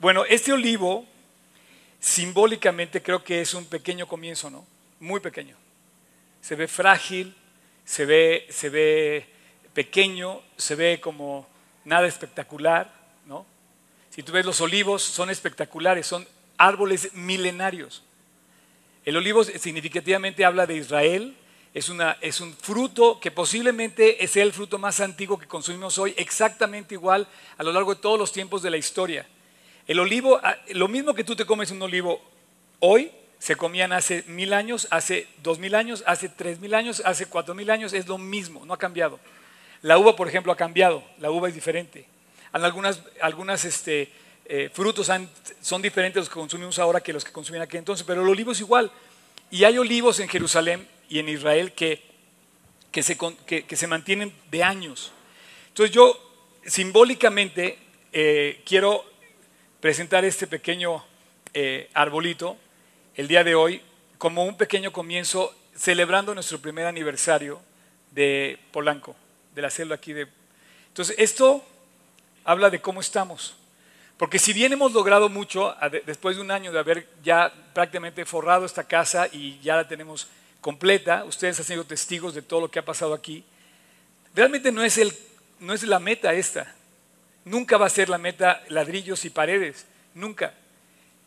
Bueno, este olivo simbólicamente creo que es un pequeño comienzo, ¿no? Muy pequeño. Se ve frágil, se ve, se ve pequeño, se ve como nada espectacular, ¿no? Si tú ves los olivos, son espectaculares, son árboles milenarios. El olivo significativamente habla de Israel, es, una, es, un fruto que posiblemente es el fruto más antiguo que consumimos hoy, exactamente igual a lo largo de todos los tiempos de la historia. El olivo, ah, lo mismo que tú te comes un olivo hoy, se comían hace mil años, hace dos mil años, hace tres mil años, hace cuatro mil años, es lo mismo, no ha cambiado. La uva, por ejemplo, ha cambiado, la uva es diferente. Algunas, algunas este, eh, frutos son diferentes los que consumimos ahora que los que consumían aquí entonces, pero el olivo es igual. Y hay olivos en Jerusalén y en Israel que, que, se, que, se, mantienen de años. Entonces yo simbólicamente eh, quiero presentar este pequeño eh, arbolito el día de hoy como un pequeño comienzo celebrando nuestro primer aniversario de Polanco, de la célula aquí de... Entonces esto habla de cómo estamos. Porque si bien hemos logrado mucho, después de un año de haber ya prácticamente forrado esta casa y ya la tenemos completa, ustedes han sido testigos de todo lo que ha pasado aquí, realmente no es, el, no es la meta esta. Nunca va a ser la meta ladrillos y paredes, nunca.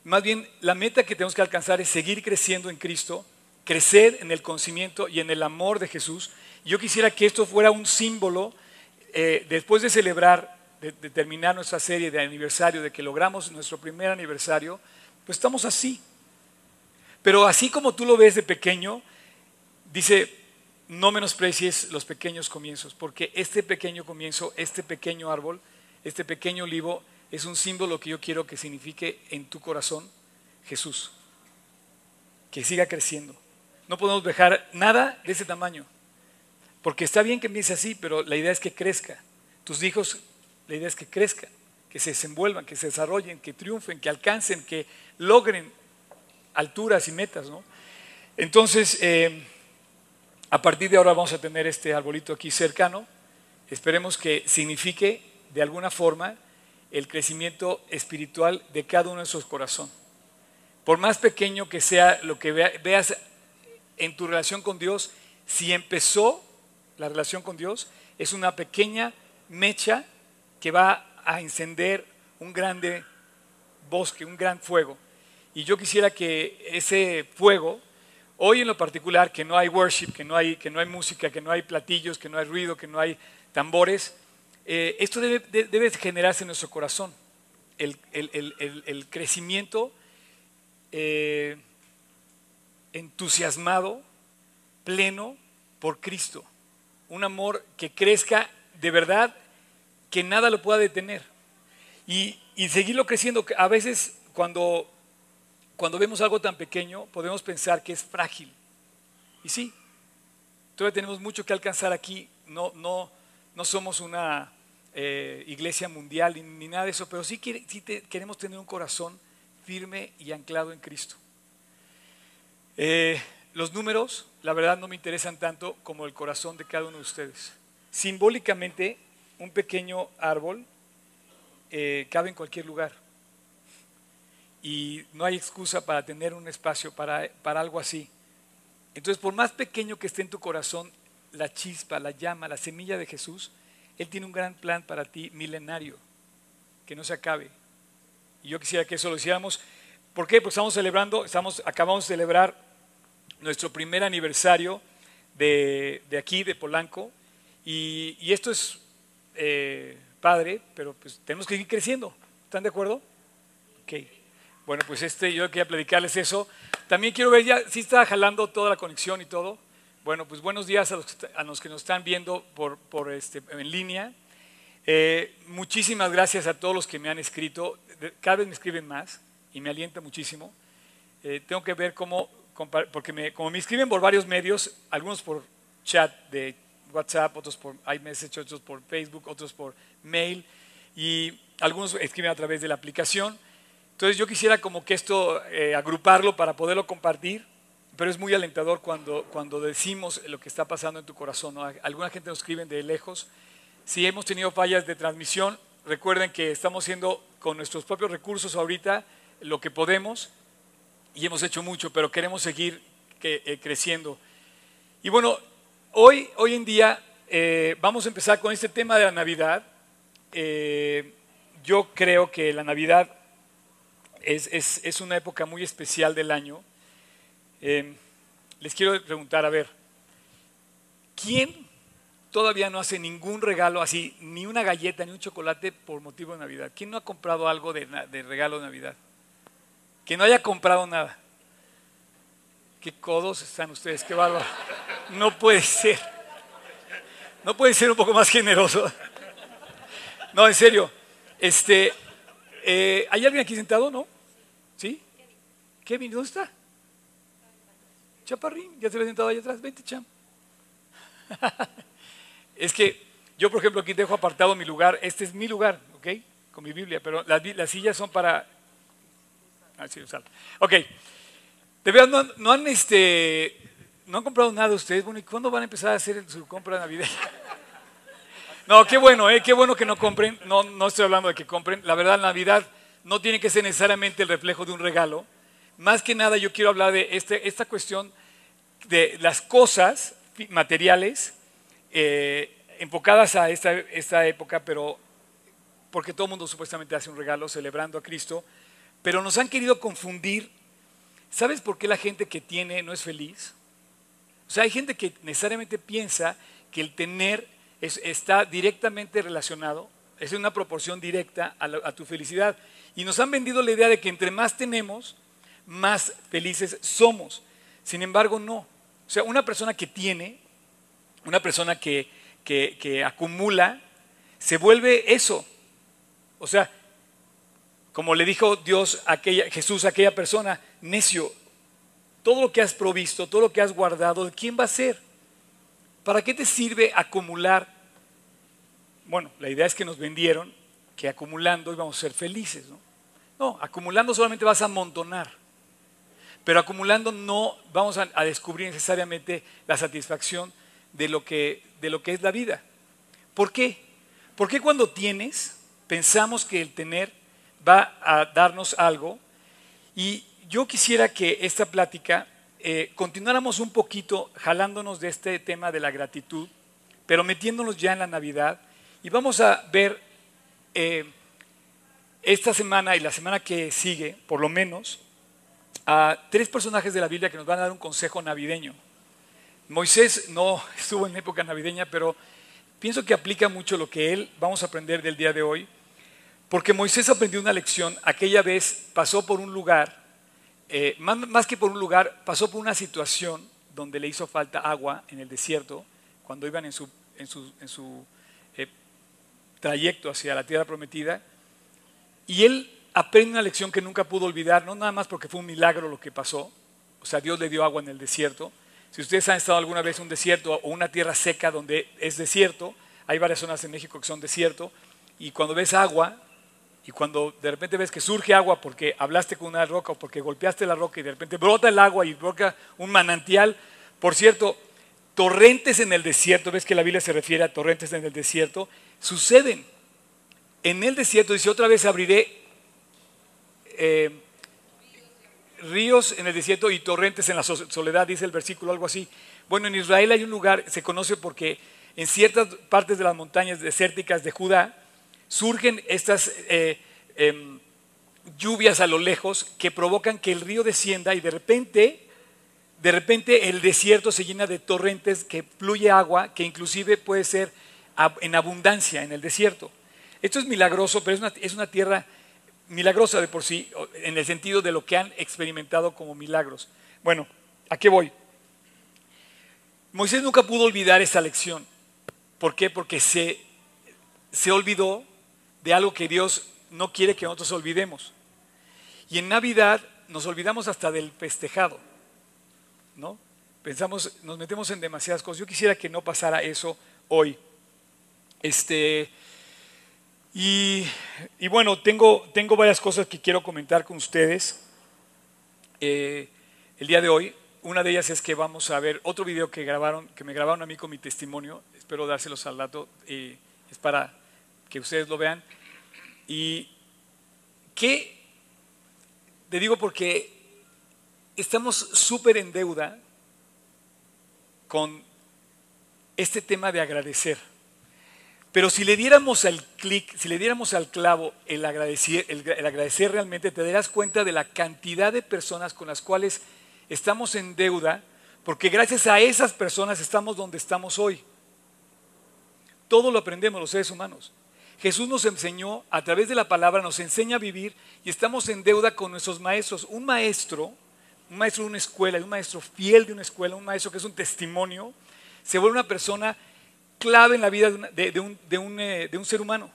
Más bien, la meta que tenemos que alcanzar es seguir creciendo en Cristo, crecer en el conocimiento y en el amor de Jesús. Yo quisiera que esto fuera un símbolo, eh, después de celebrar de, terminar nuestra serie de aniversario, de que logramos nuestro primer aniversario, pues estamos así. Pero así como tú lo ves de pequeño, dice, no menosprecies los pequeños comienzos, porque este pequeño comienzo, este pequeño árbol, este pequeño olivo, es un símbolo que yo quiero que signifique en tu corazón Jesús. Que siga creciendo. No podemos dejar nada de ese tamaño. Porque está bien que empiece así, pero la idea es que crezca. Tus hijos la idea es que crezcan, que se desenvuelvan, que se desarrollen, que triunfen, que alcancen, que logren alturas y metas. ¿no? Entonces, eh, a partir de ahora vamos a tener este arbolito aquí cercano. Esperemos que signifique de alguna forma el crecimiento espiritual de cada uno de sus corazones. Por más pequeño que sea lo que veas en tu relación con Dios, si empezó la relación con Dios, es una pequeña mecha que va a encender un grande bosque, un gran fuego. Y yo quisiera que ese fuego, hoy en lo particular, que no hay worship, que no hay, que no hay música, que no hay platillos, que no hay ruido, que no hay tambores, eh, esto debe, generarse en nuestro corazón. El, crecimiento eh, entusiasmado, pleno por Cristo. Un amor que crezca de verdad que nada lo pueda detener. Y, seguirlo creciendo. A veces cuando, cuando vemos algo tan pequeño podemos pensar que es frágil. Y sí, todavía tenemos mucho que alcanzar aquí. No, no, no somos una eh, iglesia mundial ni, nada de eso, pero sí, queremos tener un corazón firme y anclado en Cristo. Eh, los números, la verdad, no me interesan tanto como el corazón de cada uno de ustedes. Simbólicamente, un pequeño árbol eh, cabe en cualquier lugar. Y no hay excusa para tener un espacio para, para algo así. Entonces, por más pequeño que esté en tu corazón la chispa, la llama, la semilla de Jesús, Él tiene un gran plan para ti milenario, que no se acabe. Y yo quisiera que eso lo hiciéramos. ¿Por qué? Porque estamos celebrando, estamos, acabamos de celebrar nuestro primer aniversario de, de aquí, de Polanco. Y, y, esto es eh, padre, pero pues tenemos que ir creciendo. ¿Están de acuerdo? Ok. Bueno, pues este, yo quería platicarles eso. También quiero ver, ya, si está jalando toda la conexión y todo. Bueno, pues buenos días a los, a los que nos están viendo por, por este, en línea. Eh, muchísimas gracias a todos los que me han escrito. Cada vez me escriben más y me alienta muchísimo. Eh, tengo que ver cómo, porque me, como me escriben por varios medios, algunos por chat de WhatsApp, otros por iMessage, otros por Facebook, otros por mail y algunos escriben a través de la aplicación. Entonces yo quisiera como que esto eh, agruparlo para poderlo compartir, pero es muy alentador cuando, cuando decimos lo que está pasando en tu corazón. Alguna gente nos escribe de lejos. Si hemos tenido fallas de transmisión, recuerden que estamos haciendo con nuestros propios recursos ahorita lo que podemos y hemos hecho mucho, pero queremos seguir eh, creciendo. Y bueno, hoy, hoy en día eh, vamos a empezar con este tema de la Navidad. Eh, yo creo que la Navidad es, una época muy especial del año. Les quiero preguntar, a ver, ¿quién todavía no hace ningún regalo así, ni una galleta, ni un chocolate por motivo de Navidad? ¿Quién no ha comprado algo de, de regalo de Navidad? Que no haya comprado nada. Qué codos están ustedes, qué bárbaro. No puede ser. No puede ser un poco más generoso. No, en serio. Este, eh, ¿Hay alguien aquí sentado, no? ¿Sí? Kevin, ¿dónde está? Chaparrín, ya se ve sentado ahí atrás. Vente, cham. es que yo, por ejemplo, aquí dejo apartado mi lugar. Este es mi lugar, ¿ok? Con mi Biblia, pero las, las sillas son para... Ah, sí, ok. De verdad, no, han, este, no han comprado nada ustedes. Bueno, ¿y cuándo van a empezar a hacer su compra navideña? No, qué bueno, ¿eh? qué bueno que no compren. No, no estoy hablando de que compren. La verdad, Navidad no tiene que ser necesariamente el reflejo de un regalo. Más que nada, yo quiero hablar de este, esta cuestión de las cosas materiales eh, enfocadas a esta, esta época, pero porque todo el mundo supuestamente hace un regalo celebrando a Cristo, pero nos han querido confundir ¿Sabes por qué la gente que tiene no es feliz? O sea, hay gente que necesariamente piensa que el tener está directamente relacionado, es una proporción directa a, tu felicidad. Y nos han vendido la idea de que entre más tenemos, más felices somos. Sin embargo, no. O sea, una persona que tiene, una persona que, que acumula, se vuelve eso. O sea, como le dijo Dios a aquella, Jesús a aquella persona, necio, todo lo que has provisto, todo lo que has guardado, ¿de quién va a ser? ¿Para qué te sirve acumular? Bueno, la idea es que nos vendieron que acumulando íbamos a ser felices, ¿no? No, acumulando solamente vas a amontonar. Pero acumulando no vamos a, descubrir necesariamente la satisfacción de lo, que, de lo que es la vida. ¿Por qué? Porque cuando tienes, pensamos que el tener va a darnos algo. Y yo quisiera que esta plática eh, continuáramos un poquito jalándonos de este tema de la gratitud, pero metiéndonos ya en la Navidad. Y vamos a ver eh, esta semana y la semana que sigue, por lo menos, a tres personajes de la Biblia que nos van a dar un consejo navideño. Moisés no estuvo en época navideña, pero pienso que aplica mucho lo que él vamos a aprender del día de hoy. Porque Moisés aprendió una lección, aquella vez pasó por un lugar, eh, más, que por un lugar, pasó por una situación donde le hizo falta agua en el desierto, cuando iban en su, en su, eh, trayecto hacia la tierra prometida, y él aprende una lección que nunca pudo olvidar, no nada más porque fue un milagro lo que pasó, o sea, Dios le dio agua en el desierto. Si ustedes han estado alguna vez en un desierto o una tierra seca donde es desierto, hay varias zonas en México que son desierto, y cuando ves agua, y cuando de repente ves que surge agua porque hablaste con una roca o porque golpeaste la roca y de repente brota el agua y brota un manantial, por cierto, torrentes en el desierto, ves que la Biblia se refiere a torrentes en el desierto, suceden. En el desierto dice, otra vez abriré eh, ríos en el desierto y torrentes en la soledad, dice el versículo, algo así. Bueno, en Israel hay un lugar, se conoce porque en ciertas partes de las montañas desérticas de Judá, surgen estas eh, em, lluvias a lo lejos que provocan que el río descienda y de repente, de repente el desierto se llena de torrentes que fluye agua que inclusive puede ser en abundancia en el desierto. Esto es milagroso, pero es una, es una tierra milagrosa de por sí, en el sentido de lo que han experimentado como milagros. Bueno, ¿a qué voy? Moisés nunca pudo olvidar esta lección. ¿Por qué? Porque se, se olvidó de algo que Dios no quiere que nosotros olvidemos. Y en Navidad nos olvidamos hasta del festejado, ¿no? Pensamos, nos metemos en demasiadas cosas. Yo quisiera que no pasara eso hoy. Este, y, bueno, tengo, tengo varias cosas que quiero comentar con ustedes eh, el día de hoy. Una de ellas es que vamos a ver otro video que grabaron, que me grabaron a mí con mi testimonio. Espero dárselos al dato. Eh, es para que ustedes lo vean. ¿Y qué? Te digo porque estamos súper en deuda con este tema de agradecer. Pero si le diéramos al clic, si le diéramos al clavo el agradecer, realmente, te darás cuenta de la cantidad de personas con las cuales estamos en deuda, porque gracias a esas personas estamos donde estamos hoy. Todo lo aprendemos los seres humanos. Jesús nos enseñó, a través de la palabra, nos enseña a vivir y estamos en deuda con nuestros maestros. Un maestro, un maestro de una escuela, un maestro fiel de una escuela, un maestro que es un testimonio, se vuelve una persona clave en la vida de un, eh, de un, ser humano.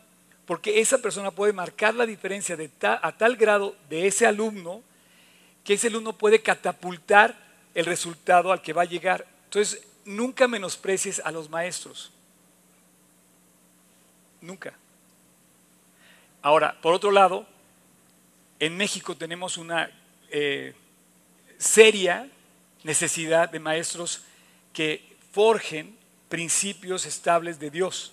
Porque esa persona puede marcar la diferencia de a tal grado de ese alumno que ese alumno puede catapultar el resultado al que va a llegar. Entonces, nunca menosprecies a los maestros. Nunca. Ahora, por otro lado, en México tenemos una eh, seria necesidad de maestros que forjen principios estables de Dios.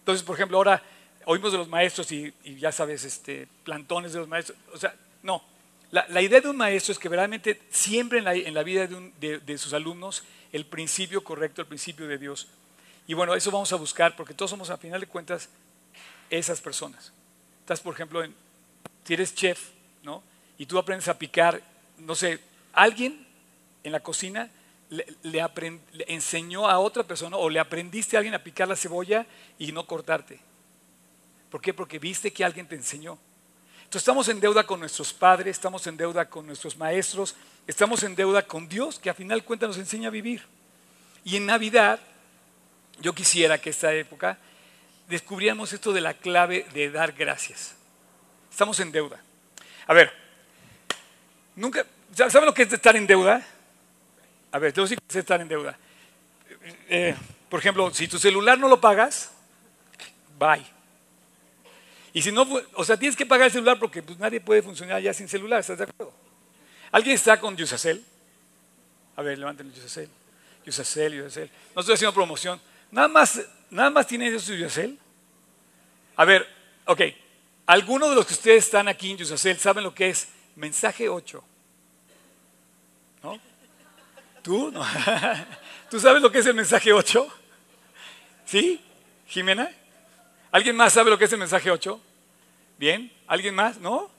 Entonces, por ejemplo, ahora oímos de los maestros y, ya sabes, este, plantones de los maestros. O sea, no. La, idea de un maestro es que verdaderamente siempre en la, vida de, de, sus alumnos el principio correcto, el principio de Dios. Y bueno, eso vamos a buscar porque todos somos, a final de cuentas, esas personas. Estás, por ejemplo, en, si eres chef, ¿no? Y tú aprendes a picar, no sé, alguien en la cocina le, enseñó a otra persona o le aprendiste a alguien a picar la cebolla y no cortarte. ¿Por qué? Porque viste que alguien te enseñó. Entonces estamos en deuda con nuestros padres, estamos en deuda con nuestros maestros, estamos en deuda con Dios, que a final de cuentas nos enseña a vivir. Y en Navidad, yo quisiera que esta época descubríamos esto de la clave de dar gracias. Estamos en deuda. A ver, nunca, ¿saben lo que es estar en deuda? A ver, tengo que es estar en deuda. Eh, por ejemplo, si tu celular no lo pagas, bye. Y si no, o sea, tienes que pagar el celular porque pues, nadie puede funcionar ya sin celular, ¿estás de acuerdo? ¿Alguien está con Yusacel? A ver, levanten Yusacel. Yusacel, Yusacel. No estoy haciendo promoción. Nada más, nada más tiene eso Yusacel. A ver, ok. Algunos de los que ustedes están aquí en Yusacel saben lo que es mensaje 8. ¿No? ¿Tú? No. ¿Tú sabes lo que es el mensaje 8? ¿Sí? ¿Jimena? ¿Alguien más sabe lo que es el mensaje 8? ¿Bien? ¿Alguien más? ¿No?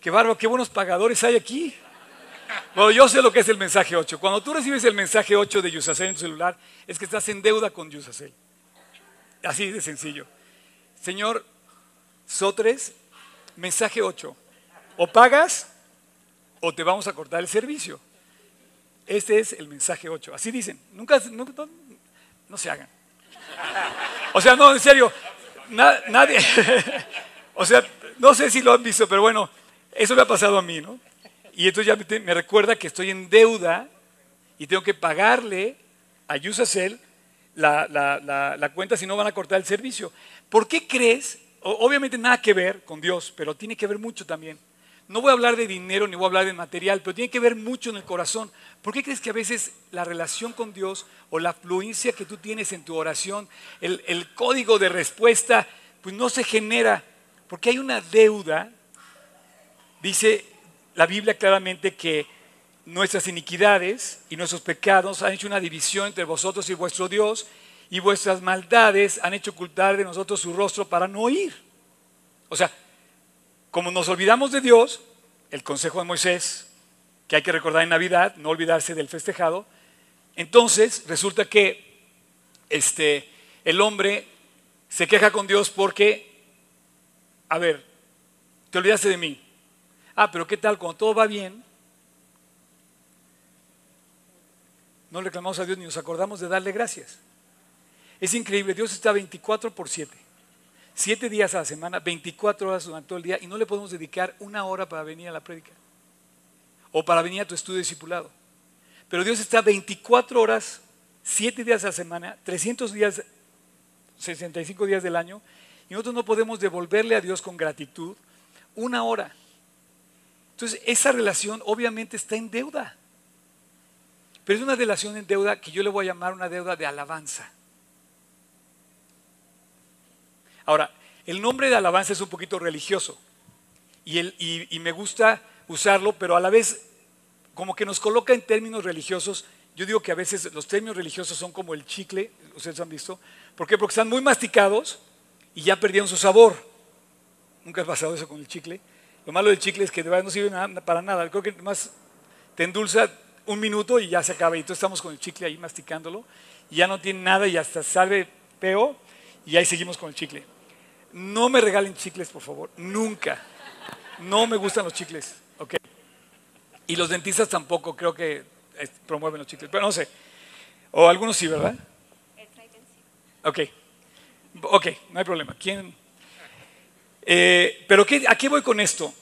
Qué bárbaro, qué buenos pagadores hay aquí. Bueno, yo sé lo que es el mensaje 8. Cuando tú recibes el mensaje 8 de Yusacel en tu celular, es que estás en deuda con Yusacel. Así de sencillo. Señor Sotres, mensaje 8. O pagas o te vamos a cortar el servicio. Este es el mensaje 8. Así dicen. Nunca, no, se hagan. O sea, no, en serio, nadie. o sea, no sé si lo han visto, pero bueno, eso me ha pasado a mí, ¿no? Y entonces ya me recuerda que estoy en deuda y tengo que pagarle a Yusacel la, la, cuenta si no van a cortar el servicio. ¿Por qué crees? obviamente nada que ver con Dios, pero tiene que ver mucho también. No voy a hablar de dinero ni voy a hablar de material, pero tiene que ver mucho en el corazón. ¿Por qué crees que a veces la relación con Dios o la fluencia que tú tienes en tu oración, el, código de respuesta, pues no se genera? Porque hay una deuda, dice la Biblia claramente que nuestras iniquidades y nuestros pecados han hecho una división entre vosotros y vuestro Dios, y vuestras maldades han hecho ocultar de nosotros su rostro para no oír. O sea, como nos olvidamos de Dios, el consejo de Moisés, que hay que recordar en Navidad, no olvidarse del festejado, entonces resulta que este, el hombre se queja con Dios porque, a ver, te olvidaste de mí, Ah, pero ¿qué tal? Cuando todo va bien, no reclamamos a Dios ni nos acordamos de darle gracias. Es increíble, Dios está 24 por 7. Siete días a la semana, 24 horas durante todo el día y no le podemos dedicar una hora para venir a la prédica o para venir a tu estudio discipulado. Pero Dios está 24 horas, 7 días a la semana, 300 días, 65 días del año y nosotros no podemos devolverle a Dios con gratitud una hora. Entonces, esa relación obviamente está en deuda. Pero es una relación en deuda que yo le voy a llamar una deuda de alabanza. Ahora, el nombre de alabanza es un poquito religioso y, me gusta usarlo, pero a la vez como que nos coloca en términos religiosos. Yo digo que a veces los términos religiosos son como el chicle, ustedes han visto. ¿Por qué? Porque están muy masticados y ya perdieron su sabor. Nunca ha pasado eso con el chicle. Lo malo del chicle es que de verdad no sirve para nada. Creo que más te endulza un minuto y ya se acaba. Y entonces estamos con el chicle ahí masticándolo. Y ya no tiene nada y hasta sale peo y ahí seguimos con el chicle. No me regalen chicles, por favor. Nunca. No me gustan los chicles. ¿ok? Y los dentistas tampoco creo que promueven los chicles. Pero no sé. O algunos sí, ¿verdad? Ok. Ok, no hay problema. ¿Quién? Eh, pero ¿qué, ¿a voy con esto?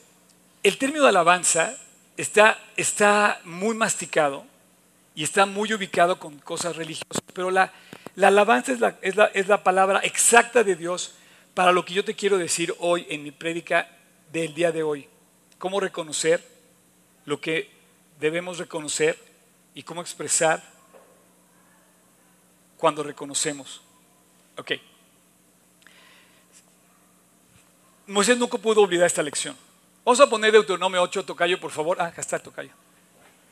El término de alabanza está, está muy masticado y está muy ubicado con cosas religiosas, pero la, la alabanza es la, es, la, es la, palabra exacta de Dios para lo que yo te quiero decir hoy en mi prédica del día de hoy. Cómo reconocer lo que debemos reconocer y cómo expresar cuando reconocemos. Ok. Moisés nunca pudo olvidar esta lección. Vamos a poner Deuteronomio 8, Tocayo, por favor. Ah, acá está Tocayo.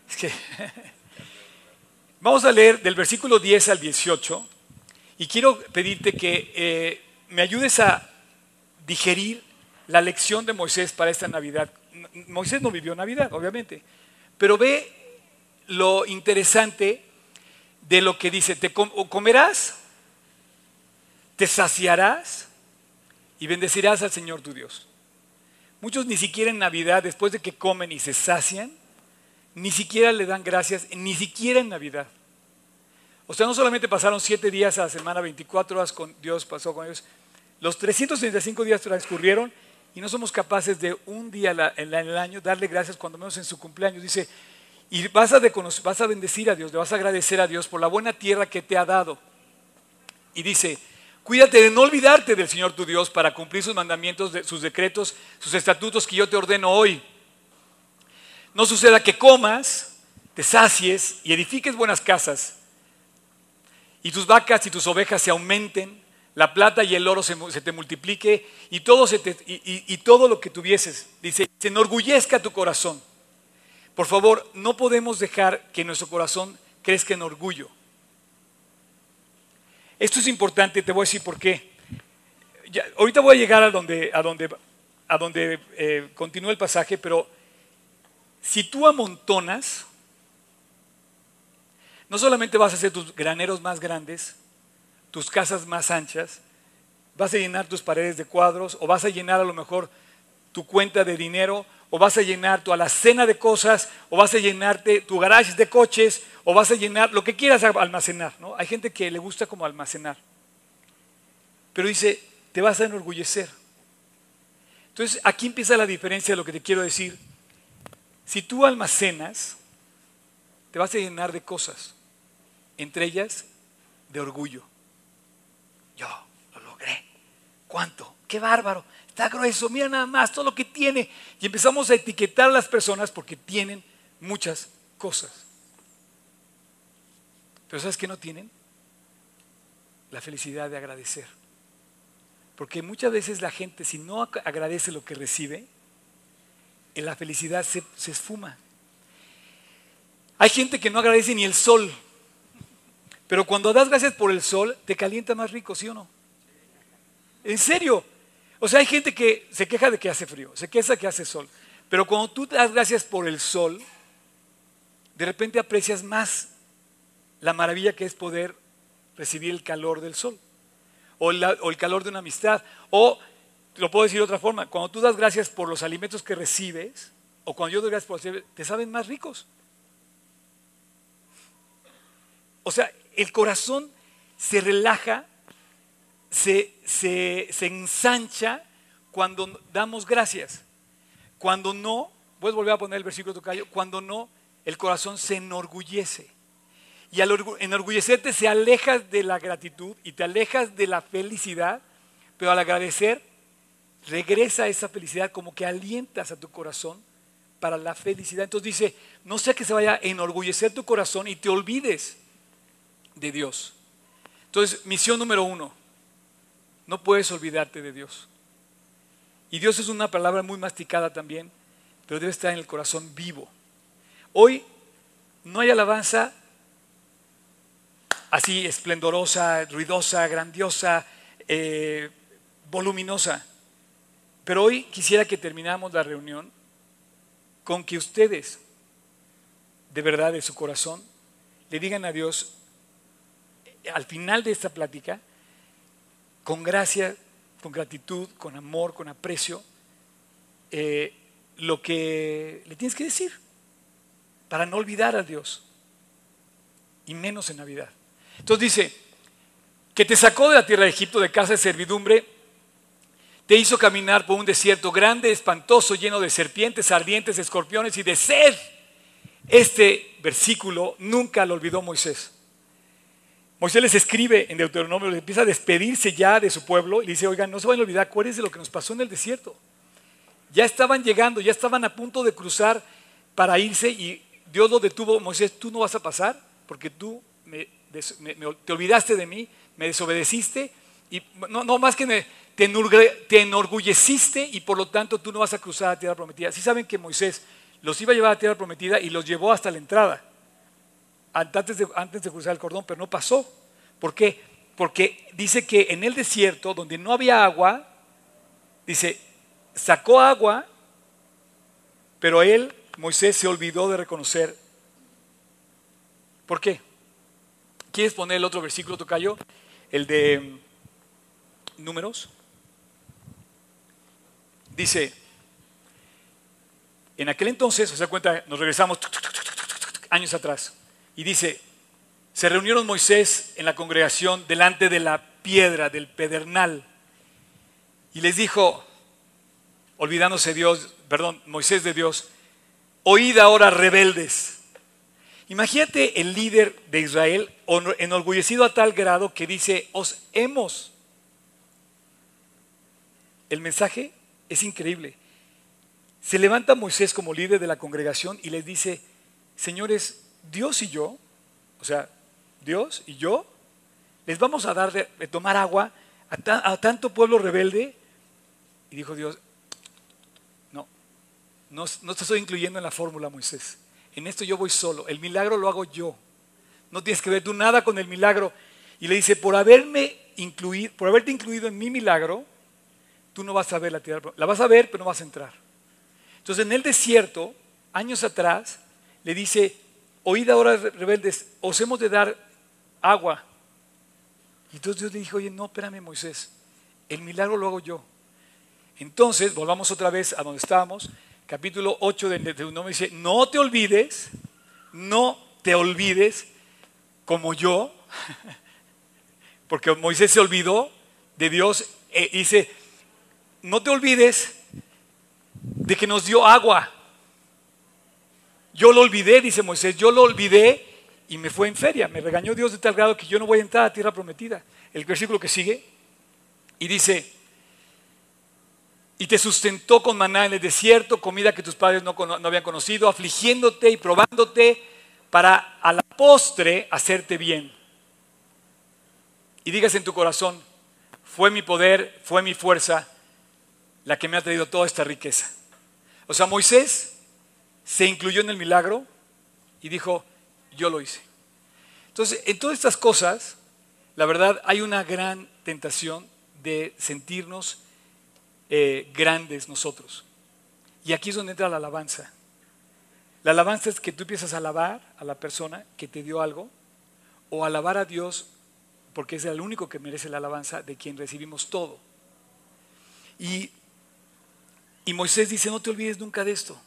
Es que Vamos a leer del versículo 10 al 18 y quiero pedirte que eh, me ayudes a digerir la lección de Moisés para esta Navidad. Moisés no vivió Navidad, obviamente, pero ve lo interesante de lo que dice, te comerás, te saciarás y bendecirás al Señor tu Dios. Muchos ni siquiera en Navidad, después de que comen y se sacian, ni siquiera le dan gracias, ni siquiera en Navidad. O sea, no solamente pasaron siete días a la semana, 24 horas con Dios pasó con ellos, los 365 días transcurrieron y no somos capaces de un día en el año darle gracias cuando menos en su cumpleaños. Dice, y vas a, vas a bendecir a Dios, le vas a agradecer a Dios por la buena tierra que te ha dado. Y dice, cuídate de no olvidarte del Señor tu Dios para cumplir sus mandamientos, sus decretos, sus estatutos que yo te ordeno hoy no suceda que comas, te sacies y edifiques buenas casas, y tus vacas y tus ovejas se aumenten, la plata y el oro se, te multiplique, y todo, y, todo lo que tuvieses, dice, se enorgullezca tu corazón. Por favor, no podemos dejar que nuestro corazón crezca en orgullo. Esto es importante, te voy a decir por qué. ahorita voy a llegar a donde, a donde, a donde eh, continúa el pasaje, pero si tú amontonas, no solamente vas a hacer tus graneros más grandes, tus casas más anchas, vas a llenar tus paredes de cuadros, o vas a llenar a lo mejor tu cuenta de dinero, o vas a llenar tu alacena de cosas, o vas a llenarte tu garage de coches, o vas a llenar lo que quieras almacenar. ¿no? Hay gente que le gusta como almacenar. Pero dice, te vas a enorgullecer. Entonces, aquí empieza la diferencia de lo que te quiero decir si tú almacenas, te vas a llenar de cosas, entre ellas de orgullo. Yo lo logré. ¿Cuánto? ¡Qué bárbaro! Está grueso, mira nada más todo lo que tiene. Y empezamos a etiquetar a las personas porque tienen muchas cosas. Pero ¿sabes qué no tienen? La felicidad de agradecer. Porque muchas veces la gente, si no agradece lo que recibe, la felicidad se, esfuma. Hay gente que no agradece ni el sol, pero cuando das gracias por el sol, te calienta más rico, ¿sí o no? En serio. O sea, hay gente que se queja de que hace frío, se queja de que hace sol, pero cuando tú das gracias por el sol, de repente aprecias más la maravilla que es poder recibir el calor del sol, o, el calor de una amistad, o lo puedo decir de otra forma, cuando tú das gracias por los alimentos que recibes, o cuando yo doy gracias por los alimentos, te saben más ricos. O sea, el corazón se relaja, se, se, ensancha cuando damos gracias. Cuando no, voy a volver a poner el versículo de Tocayo, cuando no, el corazón se enorgullece. Y al enorgullecerte se alejas de la gratitud y te alejas de la felicidad, pero al agradecer regresa esa felicidad como que alientas a tu corazón para la felicidad. Entonces dice, no sea que se vaya a enorgullecer tu corazón y te olvides de Dios. Entonces, misión número uno, no puedes olvidarte de Dios. Y Dios es una palabra muy masticada también, pero debe estar en el corazón vivo. Hoy no hay alabanza así esplendorosa, ruidosa, grandiosa, eh, voluminosa. Pero hoy quisiera que termináramos la reunión con que ustedes, de verdad, de su corazón, le digan a Dios, al final de esta plática, con gracia, con gratitud, con amor, con aprecio, eh, lo que le tienes que decir para no olvidar a Dios y menos en Navidad. Entonces dice, que te sacó de la tierra de Egipto de casa de servidumbre, te hizo caminar por un desierto grande, espantoso, lleno de serpientes, ardientes, escorpiones y de sed. Este versículo nunca lo olvidó Moisés. Moisés les escribe en Deuteronomio, les empieza a despedirse ya de su pueblo y dice, oigan, no se van a olvidar, acuérdense de lo que nos pasó en el desierto. Ya estaban llegando, ya estaban a punto de cruzar para irse y Dios lo detuvo, Moisés, tú no vas a pasar porque tú te olvidaste de mí, me desobedeciste y no, más que te, enorgulleciste y por lo tanto tú no vas a cruzar la tierra prometida. Si saben que Moisés los iba a llevar a tierra prometida y los llevó hasta la entrada, antes de, antes de cruzar el cordón, pero no pasó. ¿Por qué? Porque dice que en el desierto, donde no había agua, dice, sacó agua, pero él, Moisés, se olvidó de reconocer. ¿Por qué? ¿Quieres poner el otro versículo, Tocayo? El de Números. Dice, en aquel entonces, o sea, cuenta, nos regresamos años atrás, y dice, se reunieron Moisés en la congregación delante de la piedra del pedernal, y les dijo, olvidándose Dios, perdón, Moisés de Dios, oíd ahora rebeldes. Imagínate el líder de Israel enorgullecido a tal grado que dice, os hemos. El mensaje es increíble. Se levanta Moisés como líder de la congregación y les dice, señores, Dios y yo, o sea, Dios y yo, les vamos a dar de, tomar agua a, tanto pueblo rebelde. Y dijo Dios, no, no, te estoy incluyendo en la fórmula, Moisés. En esto yo voy solo. El milagro lo hago yo. No tienes que ver tú nada con el milagro. Y le dice, por haberme incluido, por haberte incluido en mi milagro, tú no vas a ver la tierra. La vas a ver, pero no vas a entrar. Entonces en el desierto, años atrás, le dice, oíd ahora rebeldes, os hemos de dar agua. Y entonces Dios le dijo, oye, no, espérame Moisés, el milagro lo hago yo. Entonces, volvamos otra vez a donde estábamos, capítulo 8 del Deuteronomio dice, no te olvides, no te olvides como yo, porque Moisés se olvidó de Dios e dice, no te olvides de que nos dio agua. Yo lo olvidé, dice Moisés, yo lo olvidé y me fue en feria. Me regañó Dios de tal grado que yo no voy a entrar a tierra prometida. El versículo que sigue y dice, y te sustentó con maná en el desierto, comida que tus padres no, habían conocido, afligiéndote y probándote para a la postre hacerte bien. Y digas en tu corazón, fue mi poder, fue mi fuerza la que me ha traído toda esta riqueza. O sea, Moisés se incluyó en el milagro y dijo, yo lo hice. Entonces, en todas estas cosas, la verdad, hay una gran tentación de sentirnos eh, grandes nosotros. Y aquí es donde entra la alabanza. La alabanza es que tú empiezas a alabar a la persona que te dio algo o alabar a Dios porque es el único que merece la alabanza de quien recibimos todo. Y, y Moisés dice, no te olvides nunca de esto.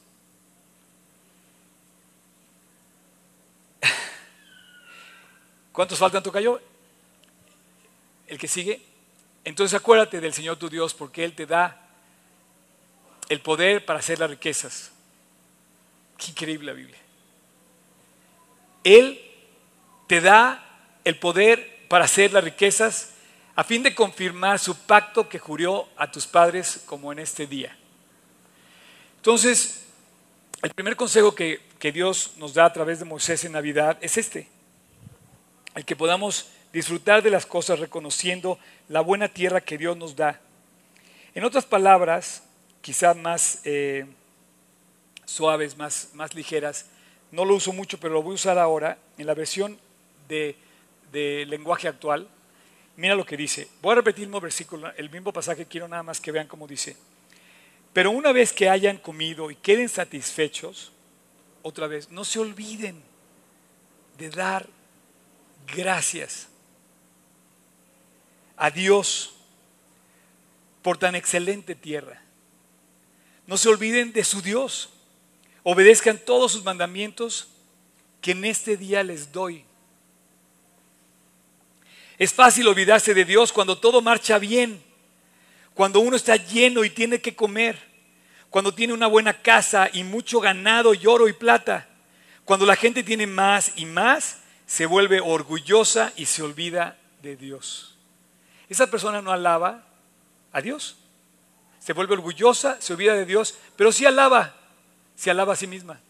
¿Cuántos faltan, Tocayo? El que sigue. Entonces acuérdate del Señor tu Dios porque Él te da el poder para hacer las riquezas. Qué increíble la Biblia. Él te da el poder para hacer las riquezas a fin de confirmar su pacto que juró a tus padres como en este día. Entonces, el primer consejo que, que Dios nos da a través de Moisés en Navidad es este, el que podamos disfrutar de las cosas reconociendo la buena tierra que Dios nos da. En otras palabras, quizá más eh, suaves, más, más ligeras. No lo uso mucho, pero lo voy a usar ahora en la versión de, de lenguaje actual. Mira lo que dice. Voy a repetir el mismo versículo, el mismo pasaje, quiero nada más que vean cómo dice. Pero una vez que hayan comido y queden satisfechos, otra vez, no se olviden de dar gracias a Dios por tan excelente tierra. No se olviden de su Dios. Obedezcan todos sus mandamientos que en este día les doy. Es fácil olvidarse de Dios cuando todo marcha bien, cuando uno está lleno y tiene que comer, cuando tiene una buena casa y mucho ganado y oro y plata, cuando la gente tiene más y más, se vuelve orgullosa y se olvida de Dios. Esa persona no alaba a Dios. Se vuelve orgullosa, se olvida de Dios, pero sí alaba, se alaba a sí misma.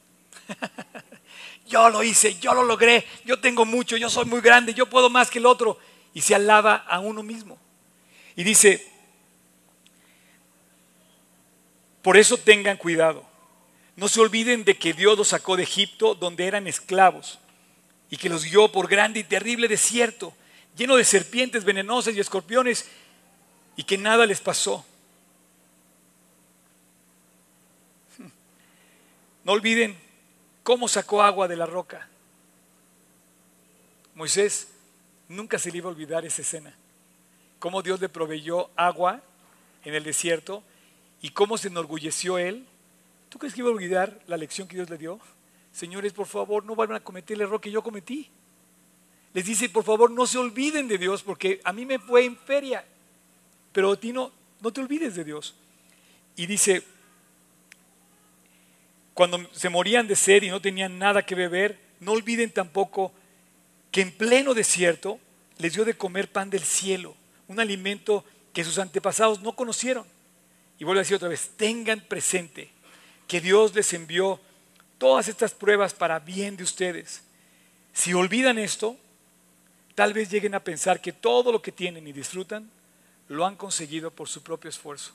yo lo hice, yo lo logré, yo tengo mucho, yo soy muy grande, yo puedo más que el otro. Y se alaba a uno mismo. Y dice, por eso tengan cuidado. No se olviden de que Dios los sacó de Egipto donde eran esclavos y que los guió por grande y terrible desierto, lleno de serpientes venenosas y escorpiones, y que nada les pasó. No olviden cómo sacó agua de la roca. Moisés nunca se le iba a olvidar esa escena. Cómo Dios le proveyó agua en el desierto y cómo se enorgulleció él. ¿Tú crees que iba a olvidar la lección que Dios le dio? Señores, por favor, no vuelvan a cometer el error que yo cometí. Les dice, por favor, no se olviden de Dios, porque a mí me fue en feria, pero a ti no, no te olvides de Dios. Y dice, cuando se morían de sed y no tenían nada que beber, no olviden tampoco que en pleno desierto les dio de comer pan del cielo, un alimento que sus antepasados no conocieron. Y vuelvo a decir otra vez, tengan presente que Dios les envió todas estas pruebas para bien de ustedes. Si olvidan esto, tal vez lleguen a pensar que todo lo que tienen y disfrutan lo han conseguido por su propio esfuerzo.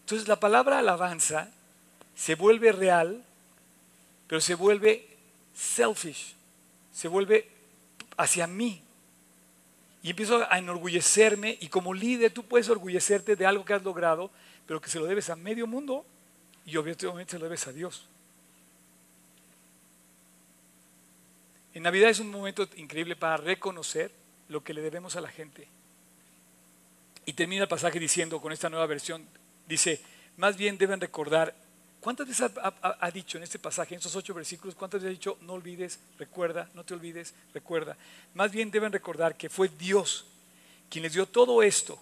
Entonces la palabra alabanza se vuelve real, pero se vuelve selfish, se vuelve hacia mí. Y empiezo a enorgullecerme y como líder tú puedes orgullecerte de algo que has logrado, pero que se lo debes a medio mundo y obviamente lo debes a Dios. En Navidad es un momento increíble para reconocer lo que le debemos a la gente. Y termina el pasaje diciendo, con esta nueva versión, dice, más bien deben recordar, ¿cuántas veces ha, dicho en este pasaje, en estos ocho versículos, cuántas veces ha dicho, no olvides, recuerda, no te olvides, recuerda? Más bien deben recordar que fue Dios quien les dio todo esto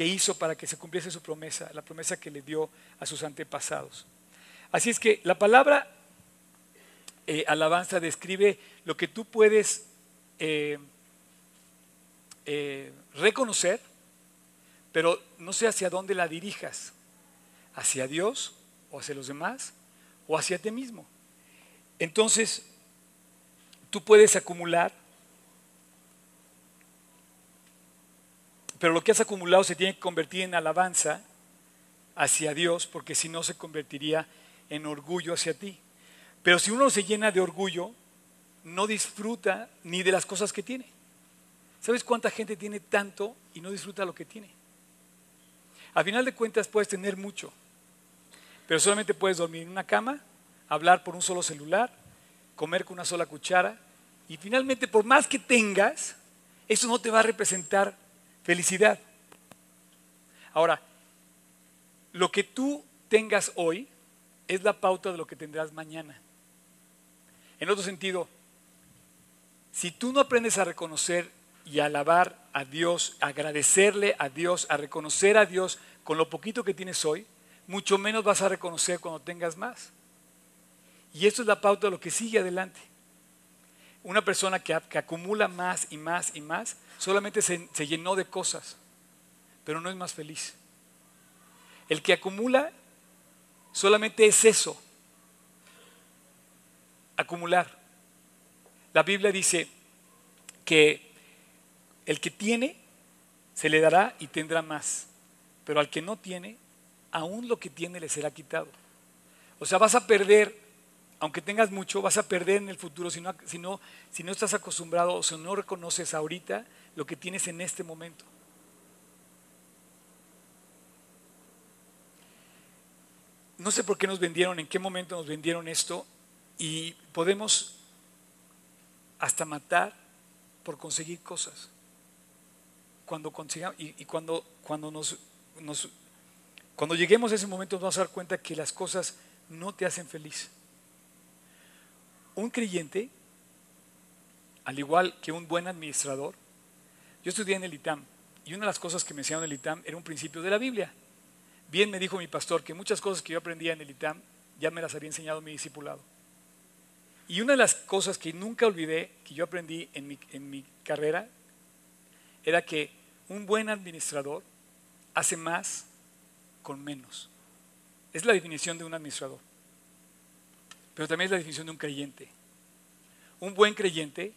que hizo para que se cumpliese su promesa, la promesa que le dio a sus antepasados. Así es que la palabra eh, alabanza describe lo que tú puedes eh, eh, reconocer, pero no sé hacia dónde la dirijas, hacia Dios o hacia los demás o hacia ti mismo. Entonces, tú puedes acumular Pero lo que has acumulado se tiene que convertir en alabanza hacia Dios, porque si no se convertiría en orgullo hacia ti. Pero si uno se llena de orgullo, no disfruta ni de las cosas que tiene. ¿Sabes cuánta gente tiene tanto y no disfruta lo que tiene? Al final de cuentas puedes tener mucho, pero solamente puedes dormir en una cama, hablar por un solo celular, comer con una sola cuchara, y finalmente por más que tengas, eso no te va a representar felicidad. Ahora, lo que tú tengas hoy es la pauta de lo que tendrás mañana. En otro sentido, si tú no aprendes a reconocer y a alabar a Dios, a agradecerle a Dios, a reconocer a Dios con lo poquito que tienes hoy, mucho menos vas a reconocer cuando tengas más. Y esto es la pauta de lo que sigue adelante. Una persona que, acumula más y más y más, solamente se, llenó de cosas, pero no es más feliz. El que acumula solamente es eso, acumular. La Biblia dice que el que tiene se le dará y tendrá más, pero al que no tiene, aún lo que tiene le será quitado. O sea, vas a perder, aunque tengas mucho, vas a perder en el futuro si no, si no, si no estás acostumbrado o si no reconoces ahorita lo que tienes en este momento. No sé por qué nos vendieron, en qué momento nos vendieron esto y podemos hasta matar por conseguir cosas. Cuando consigamos, y, cuando, cuando, nos, cuando lleguemos a ese momento nos vamos a dar cuenta que las cosas no te hacen feliz. Un creyente, al igual que un buen administrador, yo estudié en el ITAM y una de las cosas que me enseñaron en el ITAM era un principio de la Biblia. Bien me dijo mi pastor que muchas cosas que yo aprendía en el ITAM ya me las había enseñado mi discipulado. Y una de las cosas que nunca olvidé, que yo aprendí en mi, en mi carrera, era que un buen administrador hace más con menos. Es la definición de un administrador. Pero también es la definición de un creyente. Un buen creyente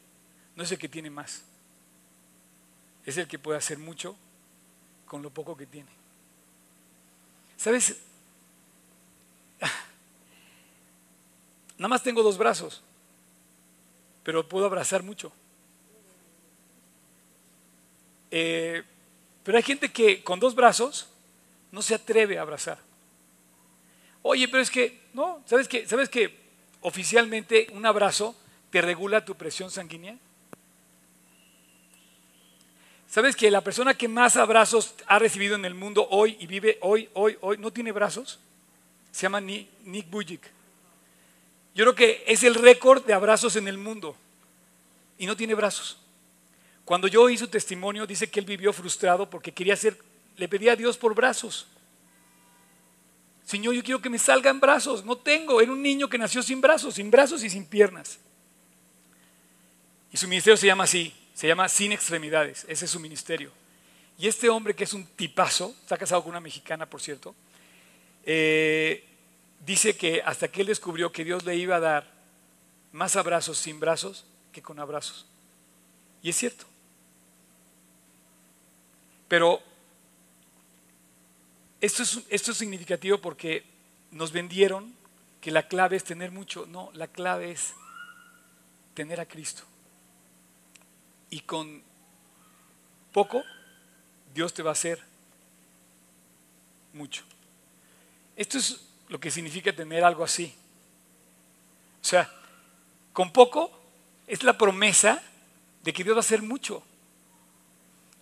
no es el que tiene más. Es el que puede hacer mucho con lo poco que tiene. ¿Sabes? Nada más tengo dos brazos, pero puedo abrazar mucho. Eh, pero hay gente que con dos brazos no se atreve a abrazar. Oye, pero es que, no, ¿sabes que, ¿sabes que oficialmente un abrazo te regula tu presión sanguínea? ¿Sabes que la persona que más abrazos ha recibido en el mundo hoy y vive hoy, hoy, hoy, no tiene brazos? Se llama Nick Bujic. Yo creo que es el récord de abrazos en el mundo y no tiene brazos. Cuando yo oí su testimonio, dice que él vivió frustrado porque quería ser, le pedía a Dios por brazos. Señor, yo quiero que me salgan brazos. No tengo. Era un niño que nació sin brazos, sin brazos y sin piernas. Y su ministerio se llama así, se llama Sin Extremidades, ese es su ministerio. Y este hombre que es un tipazo, está casado con una mexicana, por cierto, eh, dice que hasta que él descubrió que Dios le iba a dar más abrazos sin brazos que con abrazos. Y es cierto. Pero esto es, esto es significativo porque nos vendieron que la clave es tener mucho. No, la clave es tener a Cristo y con poco Dios te va a hacer mucho. Esto es lo que significa tener algo así. O sea, con poco es la promesa de que Dios va a hacer mucho.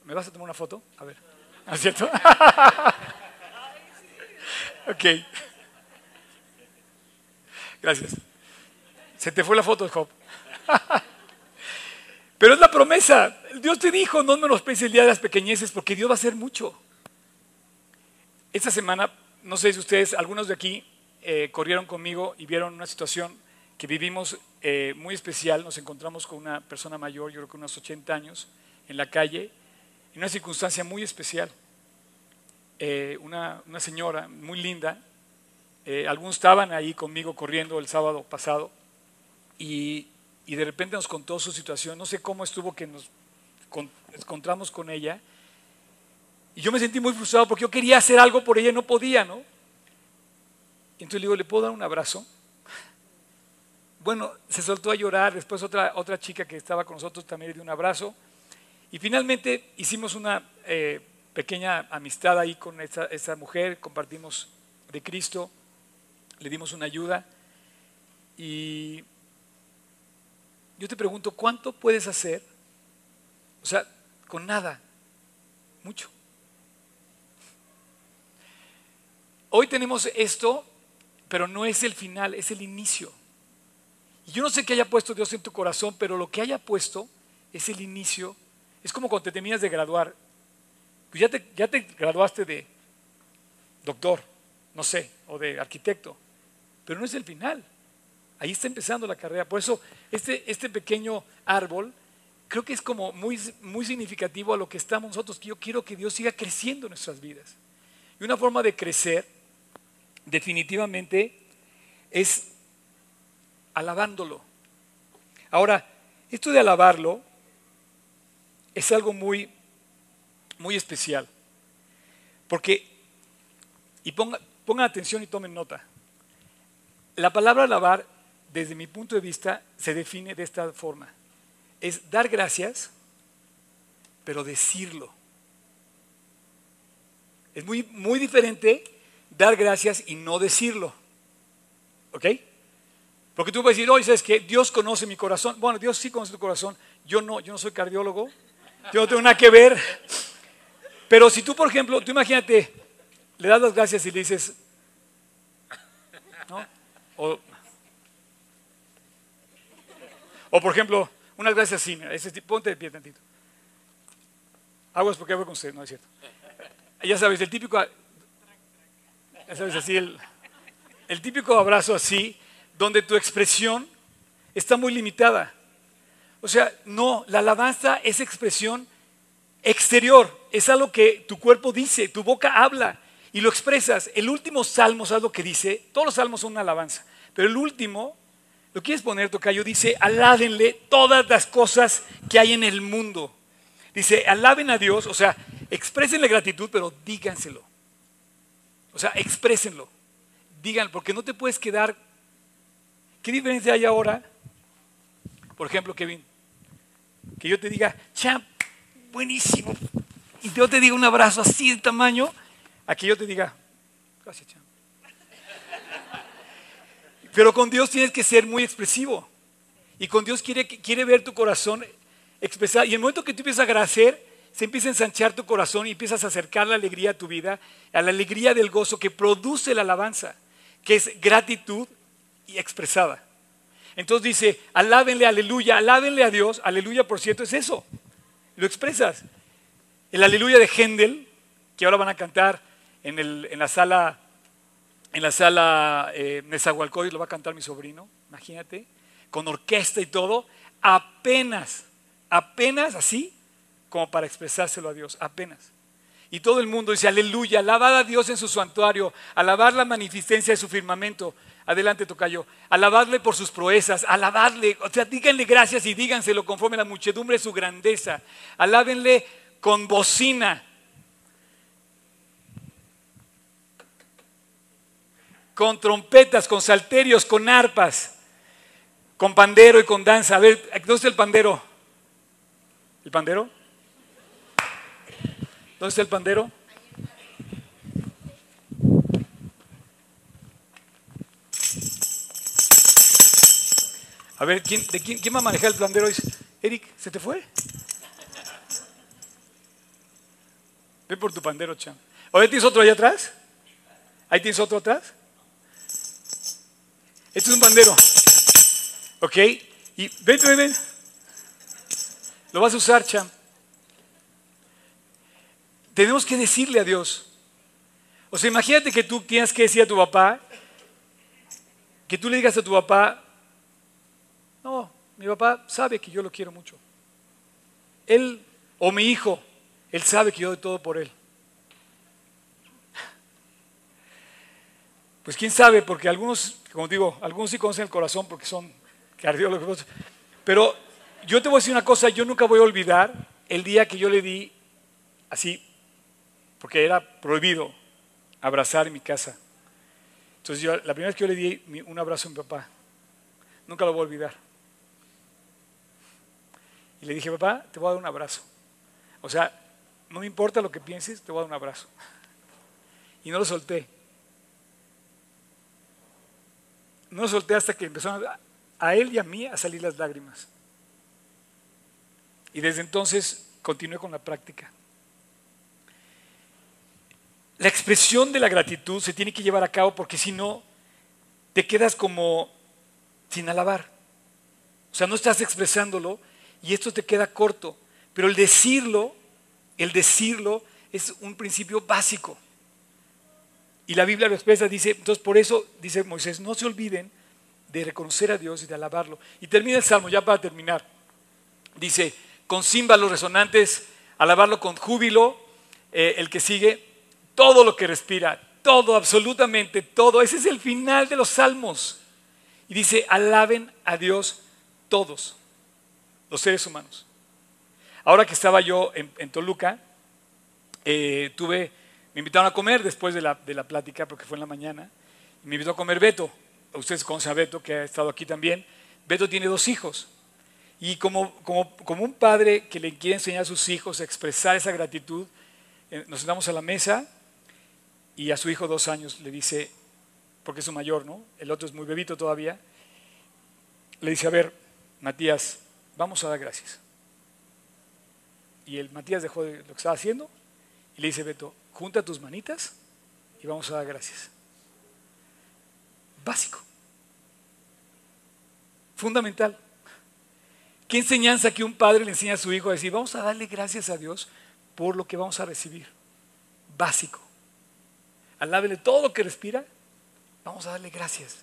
¿Me vas a tomar una foto? A ver. ¿No es cierto? ok. Gracias. Se te fue la foto, Job. Pero es la promesa. Dios te dijo, no menosprecies el día de las pequeñeces porque Dios va a hacer mucho. Esta semana, no sé si ustedes, algunos de aquí eh, corrieron conmigo y vieron una situación que vivimos eh, muy especial. Nos encontramos con una persona mayor, yo creo que unos 80 años, en la calle, en una circunstancia muy especial. Eh, una, una, señora muy linda. algunos estaban ahí conmigo corriendo el sábado pasado y y de repente nos contó su situación. No sé cómo estuvo que nos encontramos con ella. Y yo me sentí muy frustrado porque yo quería hacer algo por ella y no podía, ¿no? entonces le digo, ¿le puedo dar un abrazo? Bueno, se soltó a llorar. Después otra, otra chica que estaba con nosotros también le dio un abrazo. Y finalmente hicimos una eh, pequeña amistad ahí con esta, esta mujer, compartimos de Cristo, le dimos una ayuda. Y yo te pregunto, ¿cuánto puedes hacer? O sea, con nada, mucho. Hoy tenemos esto, pero no es el final, es el inicio. Y yo no sé qué haya puesto Dios en tu corazón, pero lo que haya puesto es el inicio. Es como cuando te terminas de graduar. Pues ya te, ya te graduaste de doctor, no sé, o de arquitecto, pero no es el final. Ahí está empezando la carrera. Por eso este, este pequeño árbol creo que es como muy, muy significativo a lo que estamos nosotros, que yo quiero que Dios siga creciendo en nuestras vidas. Y una forma de crecer definitivamente es alabándolo. Ahora, esto de alabarlo es algo muy, muy especial, porque Y pongan atención y tomen nota. La palabra alabar, desde mi punto de vista, se define de esta forma. Es dar gracias, pero decirlo. Es muy, muy diferente dar gracias y no decirlo. ¿Ok? Porque tú puedes decir, oye, ¿sabes que Dios conoce mi corazón. Bueno, Dios sí conoce tu corazón. Yo no, yo no soy cardiólogo. Yo no tengo nada que ver. Pero si tú, por ejemplo, tú imagínate, le das las gracias y le dices, ¿no? O, por ejemplo, unas gracias así, ponte de pie tantito. Aguas porque voy con usted, no es cierto. Ya sabes, el típico, sabes, así, el, el típico abrazo así, donde tu expresión está muy limitada. O sea, no, la alabanza es expresión exterior, es algo que tu cuerpo dice, tu boca habla y lo expresas. El último salmo, ¿sabes lo que dice? Todos los salmos son una alabanza, pero el último, lo quieres poner, Tocayo, dice, alábenle todas las cosas que hay en el mundo. Dice, alaben a Dios, o sea, expresenle gratitud, pero díganselo. O sea, exprésenlo. Digan, porque no te puedes quedar. ¿Qué diferencia hay ahora? Por ejemplo, Kevin, que yo te diga, champ, buenísimo. Y yo te diga un abrazo así de tamaño, a que yo te diga, gracias, champ. Pero con Dios tienes que ser muy expresivo. Y con Dios quiere, quiere ver tu corazón expresar. Y en el momento que tú empiezas a agradecer, se empieza a ensanchar tu corazón y empiezas a acercar la alegría a tu vida, a la alegría del gozo que produce la alabanza, que es gratitud y expresada. Entonces dice, alábenle, aleluya, alábenle a Dios, aleluya por cierto es eso, lo expresas. El aleluya de Händel, que ahora van a cantar en, en la sala, en la sala eh, lo va a cantar mi sobrino, imagínate, con orquesta y todo, apenas, apenas así, como para expresárselo a Dios, apenas. Y todo el mundo dice, aleluya, alabad a Dios en su santuario, alabar la magnificencia de su firmamento. Adelante, Tocayo. Alabadle por sus proezas, alabadle, o sea, díganle gracias y díganselo conforme la muchedumbre de su grandeza. Alábenle con bocina, con trompetas, con salterios, con arpas, con pandero y con danza. A ver, ¿dónde está el pandero? ¿El pandero? ¿Dónde está el pandero? A ver, ¿quién, de quién, quién va a manejar el pandero? Eric, ¿se te fue? Ve por tu pandero, cham. ¿O tienes otro allá atrás? ¿Ahí tienes otro atrás? Este es un pandero. ¿Ok? Y ven, ven, ven. Lo vas a usar, cham. Tenemos que decirle a Dios. O sea, imagínate que tú tienes que decir a tu papá, que tú le digas a tu papá, no, mi papá sabe que yo lo quiero mucho. Él, o mi hijo, él sabe que yo doy todo por él. Pues quién sabe, porque algunos, como digo, algunos sí conocen el corazón porque son cardiólogos. Pero yo te voy a decir una cosa, yo nunca voy a olvidar el día que yo le di así porque era prohibido abrazar en mi casa. Entonces yo, la primera vez que yo le di un abrazo a mi papá, nunca lo voy a olvidar. Y le dije, papá, te voy a dar un abrazo. O sea, no me importa lo que pienses, te voy a dar un abrazo. Y no lo solté. No solté hasta que empezaron a, a él y a mí a salir las lágrimas. Y desde entonces continué con la práctica. La expresión de la gratitud se tiene que llevar a cabo porque si no, te quedas como sin alabar. O sea, no estás expresándolo y esto te queda corto. Pero el decirlo, el decirlo es un principio básico. Y la Biblia lo expresa, dice, entonces por eso dice Moisés, no se olviden de reconocer a Dios y de alabarlo. Y termina el salmo, ya para terminar. Dice, con címbalos resonantes, alabarlo con júbilo. Eh, el que sigue, todo lo que respira, todo, absolutamente todo. Ese es el final de los salmos. Y dice, alaben a Dios todos, los seres humanos. Ahora que estaba yo en, Toluca, eh, tuve, me invitaron a comer después de la, de la plática, porque fue en la mañana. Me invitó a comer Beto. Ustedes conocen a Beto, que ha estado aquí también. Beto tiene dos hijos. Y como, como, como un padre que le quiere enseñar a sus hijos a expresar esa gratitud, eh, nos sentamos a la mesa y a su hijo dos años le dice, porque es su mayor, ¿no? El otro es muy bebito todavía. Le dice, a ver, Matías, vamos a dar gracias. Y el Matías dejó de lo que estaba haciendo y le dice, Beto, junta tus manitas y vamos a dar gracias. Básico. Fundamental. ¿Qué enseñanza que un padre le enseña a su hijo a decir, vamos a darle gracias a Dios por lo que vamos a recibir? Básico. Alábele todo lo que respira, vamos a darle gracias.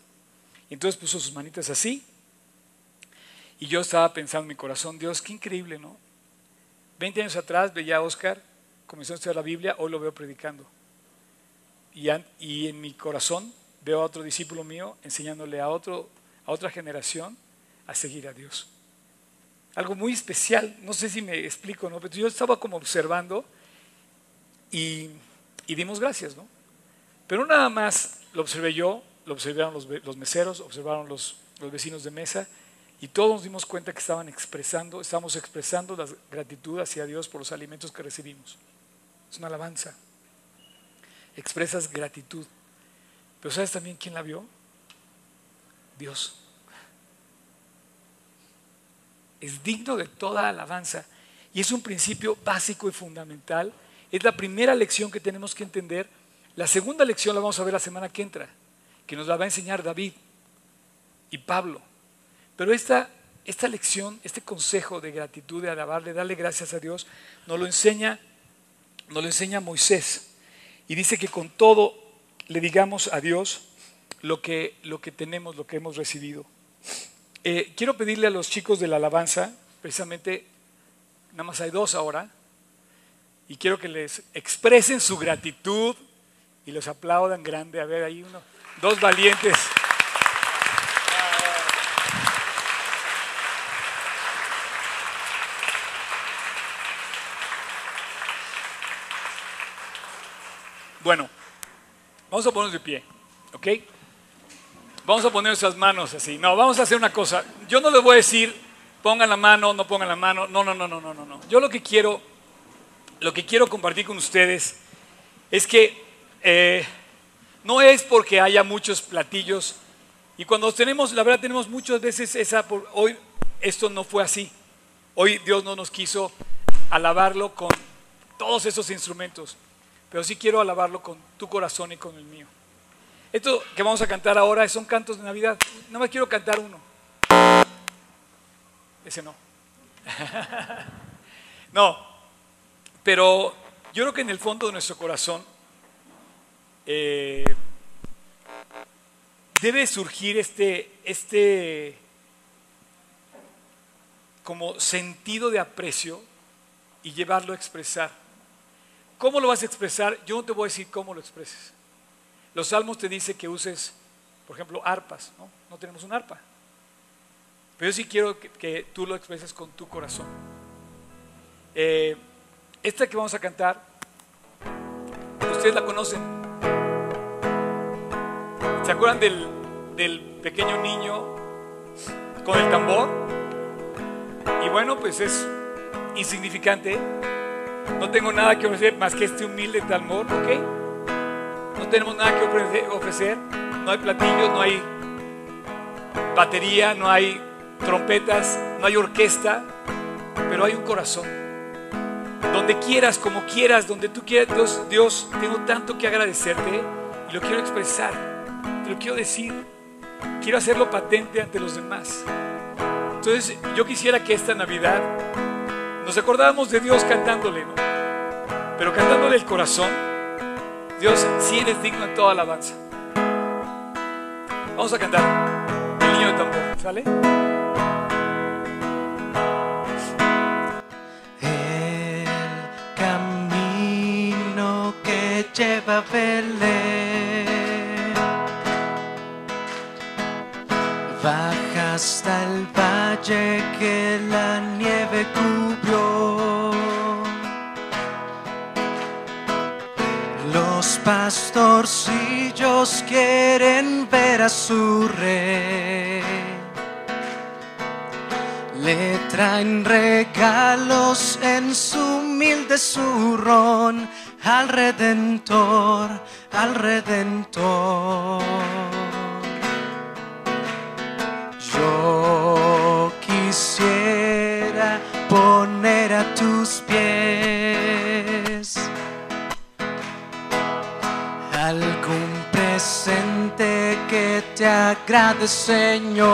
Y entonces puso sus manitas así. Y yo estaba pensando en mi corazón, Dios, qué increíble, ¿no? Veinte años atrás veía a Oscar, comenzó a estudiar la Biblia, hoy lo veo predicando. Y, y en mi corazón veo a otro discípulo mío enseñándole a, otro, a otra generación a seguir a Dios. Algo muy especial, no sé si me explico, ¿no? Pero yo estaba como observando y, y dimos gracias, ¿no? Pero nada más lo observé yo, lo observaron los, meseros, observaron los, los, vecinos de mesa y todos nos dimos cuenta que estaban expresando, estamos expresando la gratitud hacia Dios por los alimentos que recibimos. Es una alabanza. Expresas gratitud. Pero ¿sabes también quién la vio? Dios. Es digno de toda alabanza. Y es un principio básico y fundamental. Es la primera lección que tenemos que entender la segunda lección la vamos a ver la semana que entra, que nos la va a enseñar David y Pablo. Pero esta, esta lección, este consejo de gratitud, de alabarle, darle gracias a Dios, nos lo enseña, nos lo enseña Moisés. Y dice que con todo le digamos a Dios lo que, lo que tenemos, lo que hemos recibido. Eh, quiero pedirle a los chicos de la alabanza, precisamente, nada más hay dos ahora, y quiero que les expresen su gratitud y los aplaudan grande. A ver, ahí uno, dos valientes. Bueno, vamos a ponernos de pie, ¿ok? Vamos a poner nuestras manos así. No, vamos a hacer una cosa. Yo no les voy a decir, pongan la mano, no pongan la mano. No, no, no, no, no, no. Yo lo que quiero, lo que quiero compartir con ustedes es que eh, no es porque haya muchos platillos. Y cuando tenemos, la verdad tenemos muchas veces esa, hoy esto no fue así. Hoy Dios no nos quiso alabarlo con todos esos instrumentos, pero sí quiero alabarlo con tu corazón y con el mío. Esto que vamos a cantar ahora son cantos de Navidad. No me quiero cantar uno. Ese no. no, pero yo creo que en el fondo de nuestro corazón eh, debe surgir este, este como sentido de aprecio y llevarlo a expresar. ¿Cómo lo vas a expresar? Yo no te voy a decir cómo lo expreses. Los salmos te dicen que uses, por ejemplo, arpas, ¿no? No tenemos un arpa. Pero yo sí quiero que, tú lo expreses con tu corazón. Eh, esta que vamos a cantar, ustedes la conocen, ¿Se acuerdan del, pequeño niño con el tambor? Y bueno, pues es insignificante. No tengo nada que ofrecer más que este humilde tambor, ¿ok? No tenemos nada que ofrecer. No hay platillos, no hay batería, no hay trompetas, no hay orquesta, pero hay un corazón. Donde quieras, como quieras, donde tú quieras, Dios, Dios, tengo tanto que agradecerte y lo quiero expresar lo quiero decir. Quiero hacerlo patente ante los demás. Entonces, yo quisiera que esta Navidad nos acordáramos de Dios cantándole, ¿no? Pero cantándole el corazón. Dios, si eres digno en toda alabanza. Vamos a cantar el niño de tambor, ¿sale? El camino que lleva a Belén Baja hasta el valle que la nieve cubrió. Lo pastorcillos quieren ver a su rey. Le traen regalos en su humilde zurrón al Redentor, al Redentor. Quisiera poner a tus pies algún presente que te agrade, Señor.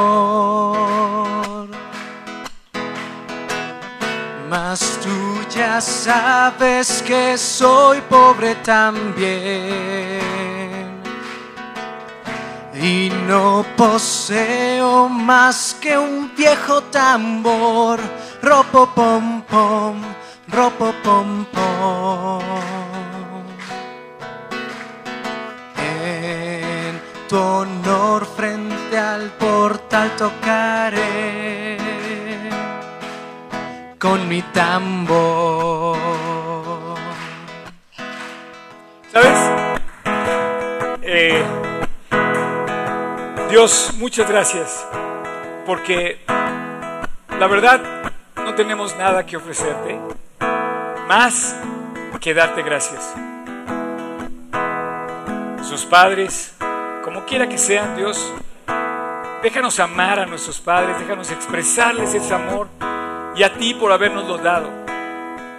Mas tú ya sabes que soy pobre también y no poseo más que un viejo tambor, ropo pom muchas gracias, porque la verdad no tenemos nada que ofrecerte, más que darte gracias. Sus padres, como quiera que sean, Dios, déjanos amar a nuestros padres, déjanos expresarles ese amor y a ti por habernoslo dado.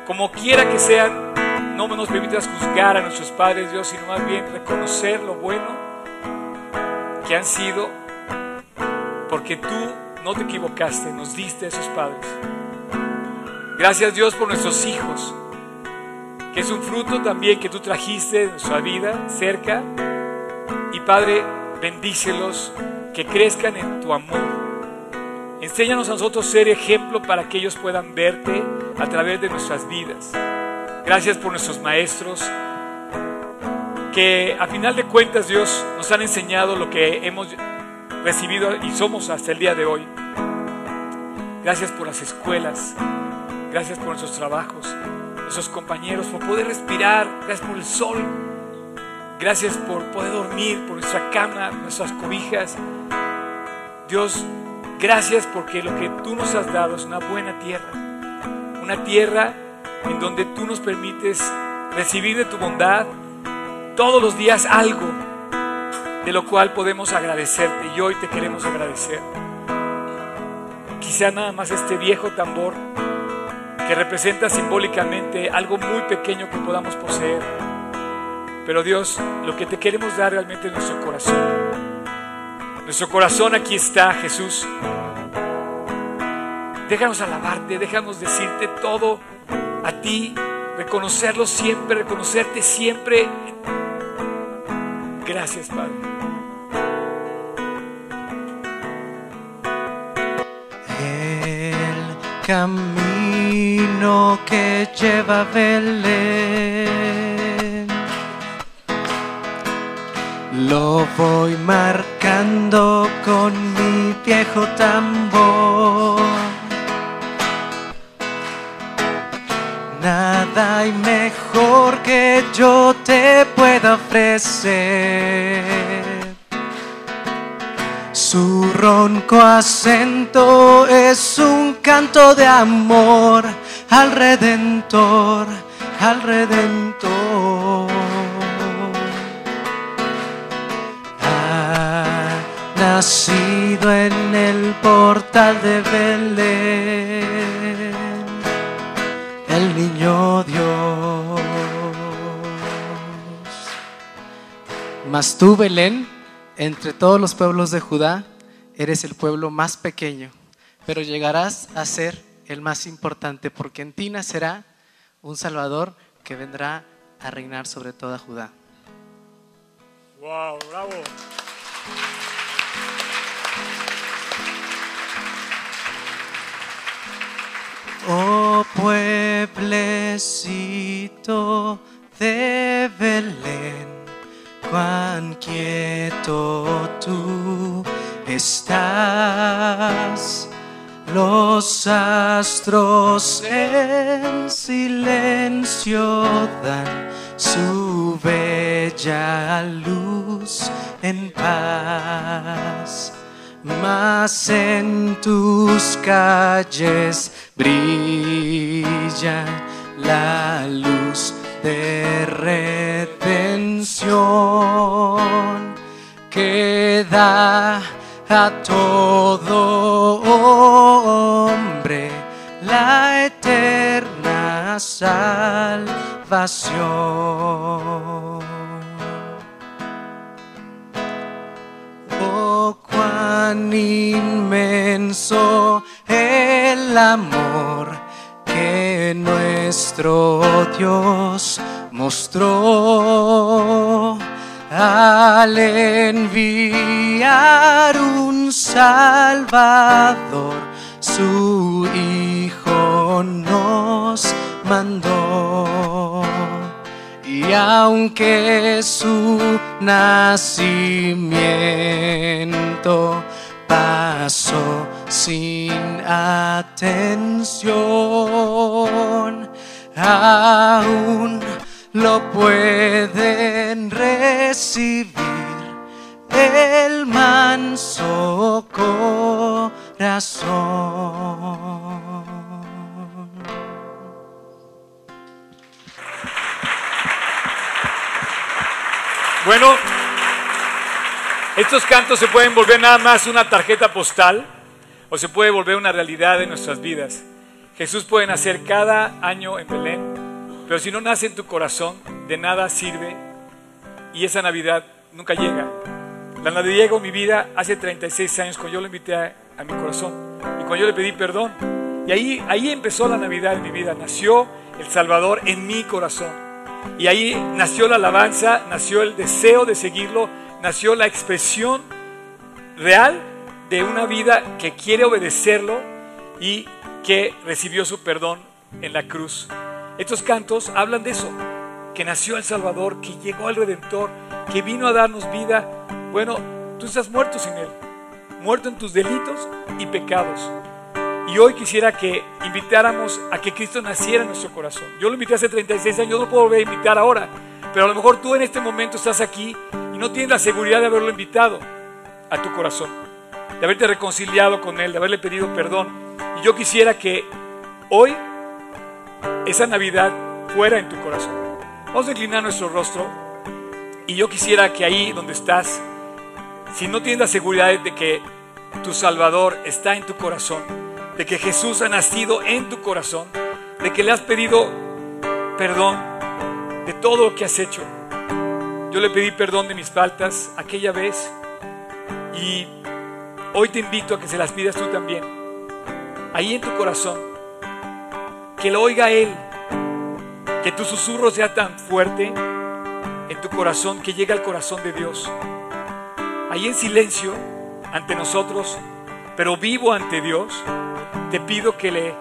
Como quiera que sean, no nos permitas juzgar a nuestros padres, Dios, sino más bien reconocer lo bueno que han sido, porque tú no te equivocaste, nos diste a esos padres. Gracias Dios por nuestros hijos, que es un fruto también que tú trajiste de nuestra vida cerca. Y Padre, bendícelos, que crezcan en tu amor. Enséñanos a nosotros ser ejemplo para que ellos puedan verte a través de nuestras vidas. Gracias por nuestros maestros, que a final de cuentas Dios nos han enseñado lo que hemos recibido y somos hasta el día de hoy. Gracias por las escuelas, gracias por nuestros trabajos, nuestros compañeros, por poder respirar, gracias por el sol, gracias por poder dormir, por nuestra cama, nuestras cobijas. Dios, gracias porque lo que tú nos has dado es una buena tierra, una tierra en donde tú nos permites recibir de tu bondad todos los días algo de lo cual podemos agradecerte y hoy te queremos agradecer. Quizá nada más este viejo tambor que representa simbólicamente algo muy pequeño que podamos poseer. Pero Dios, lo que te queremos dar realmente es nuestro corazón. Nuestro corazón aquí está, Jesús. Déjanos alabarte, déjanos decirte todo a ti, reconocerlo siempre, reconocerte siempre Gracias, Padre. Camino que lleva a Belén lo voy marcando con mi viejo tambor. Nada hay mejor que yo te pueda ofrecer. Su ronco acento es un canto de amor al Redentor, al Redentor. Ha nacido en el portal de Belén el niño Dios. Mas tú, Belén, entre todos los pueblos de Judá, eres el pueblo más pequeño, pero llegarás a ser el más importante, porque en ti nacerá un Salvador que vendrá a reinar sobre toda Judá. Wow, bravo. Oh pueblecito de Belén, cuán quieto tú estás. Los astros en silencio dan su bella luz en paz, mas en tus calles brilla la luz de redención que da a todo hombre la eterna salvación. Oh, cuán inmenso el amor que nuestro Dios mostró al enviar un Salvador, su Hijo nos mandó. Y aunque su nacimiento pasó sin atención, aún lo pueden recibir el manso corazón. Bueno, estos cantos se pueden volver nada más una tarjeta postal o se puede volver una realidad en nuestras vidas. Jesús puede nacer cada año en Belén, pero si no nace en tu corazón, de nada sirve y esa Navidad nunca llega. La Navidad llegó en mi vida hace 36 años cuando yo lo invité a, a mi corazón y cuando yo le pedí perdón. Y ahí, ahí empezó la Navidad en mi vida. Nació el Salvador en mi corazón. Y ahí nació la alabanza, nació el deseo de seguirlo, nació la expresión real de una vida que quiere obedecerlo y que recibió su perdón en la cruz. Estos cantos hablan de eso, que nació el Salvador, que llegó el Redentor, que vino a darnos vida. Bueno, tú estás muerto sin Él, muerto en tus delitos y pecados. Y hoy quisiera que invitáramos a que Cristo naciera en nuestro corazón. Yo lo invité hace 36 años, no puedo volver a invitar ahora, pero a lo mejor tú en este momento estás aquí y no tienes la seguridad de haberlo invitado a tu corazón, de haberte reconciliado con Él, de haberle pedido perdón. Y yo quisiera que hoy esa Navidad fuera en tu corazón. Vamos a inclinar nuestro rostro y yo quisiera que ahí donde estás, si no tienes la seguridad de que tu Salvador está en tu corazón, de que Jesús ha nacido en tu corazón, de que le has pedido perdón de todo lo que has hecho. Yo le pedí perdón de mis faltas aquella vez y hoy te invito a que se las pidas tú también. Ahí en tu corazón, que lo oiga Él, que tu susurro sea tan fuerte en tu corazón que llegue al corazón de Dios. Ahí en silencio, ante nosotros, pero vivo ante Dios, te pido que le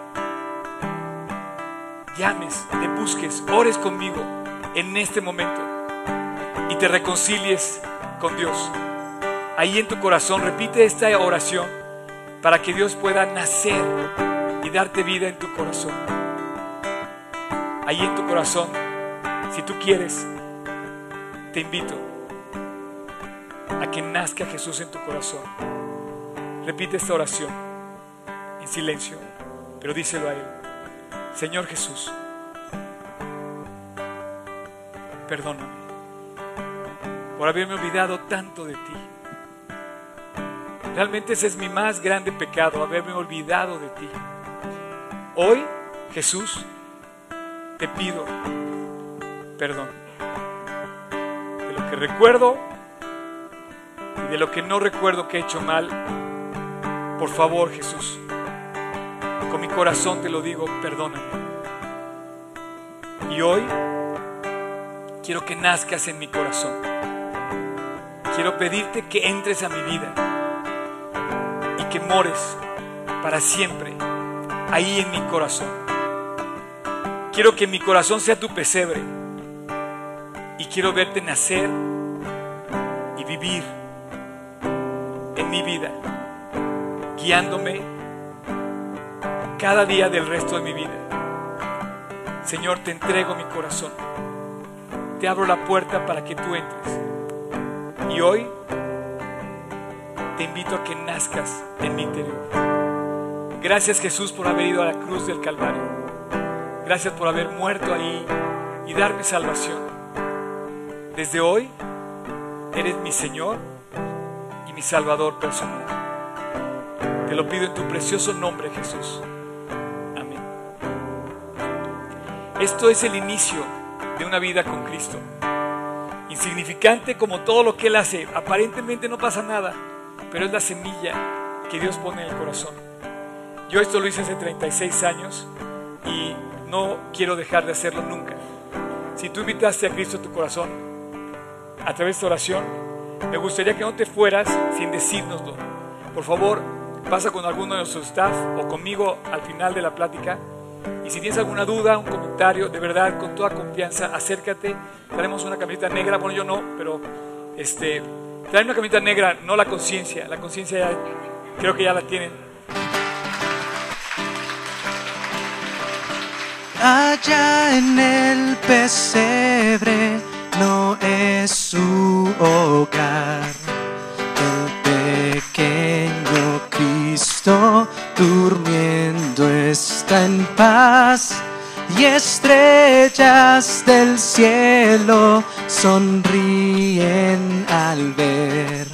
llames, le busques, ores conmigo en este momento y te reconcilies con Dios. Ahí en tu corazón repite esta oración para que Dios pueda nacer y darte vida en tu corazón. Ahí en tu corazón, si tú quieres, te invito a que nazca Jesús en tu corazón. Repite esta oración en silencio, pero díselo a Él. Señor Jesús, perdóname por haberme olvidado tanto de ti. Realmente ese es mi más grande pecado, haberme olvidado de ti. Hoy, Jesús, te pido perdón de lo que recuerdo y de lo que no recuerdo que he hecho mal. Por favor, Jesús, con mi corazón te lo digo, perdóname. Y hoy quiero que nazcas en mi corazón. Quiero pedirte que entres a mi vida y que mores para siempre ahí en mi corazón. Quiero que mi corazón sea tu pesebre y quiero verte nacer y vivir en mi vida, guiándome cada día del resto de mi vida. Señor, te entrego mi corazón. Te abro la puerta para que tú entres. Y hoy te invito a que nazcas en mi interior. Gracias Jesús por haber ido a la cruz del Calvario. Gracias por haber muerto ahí y darme salvación. Desde hoy eres mi Señor y mi Salvador personal. Te lo pido en tu precioso nombre Jesús. Amén. Esto es el inicio de una vida con Cristo. Insignificante como todo lo que Él hace. Aparentemente no pasa nada, pero es la semilla que Dios pone en el corazón. Yo esto lo hice hace 36 años y no quiero dejar de hacerlo nunca. Si tú invitaste a Cristo a tu corazón a través de oración, me gustaría que no te fueras sin decírnoslo. Por favor, pasa con alguno de nuestros staff o conmigo al final de la plática. Y si tienes alguna duda, un comentario, de verdad, con toda confianza, acércate. Traemos una camiseta negra, bueno, yo no, pero este, trae una camiseta negra, no la conciencia. La conciencia creo que ya la tienen. Allá en el pesebre no es su hogar. El pequeño Cristo durmiendo está en paz y estrellas del cielo sonríen al ver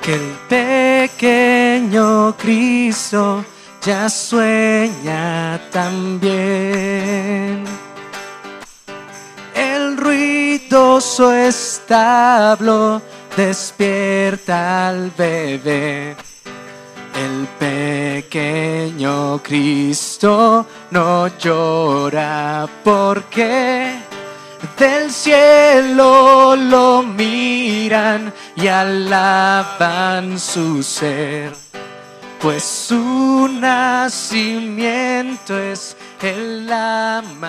que el pequeño Cristo ya sueña también. El ruidoso establo despierta al bebé. El pequeño Cristo no llora porque del cielo lo miran y alaban su ser pues su nacimiento es el amanecer.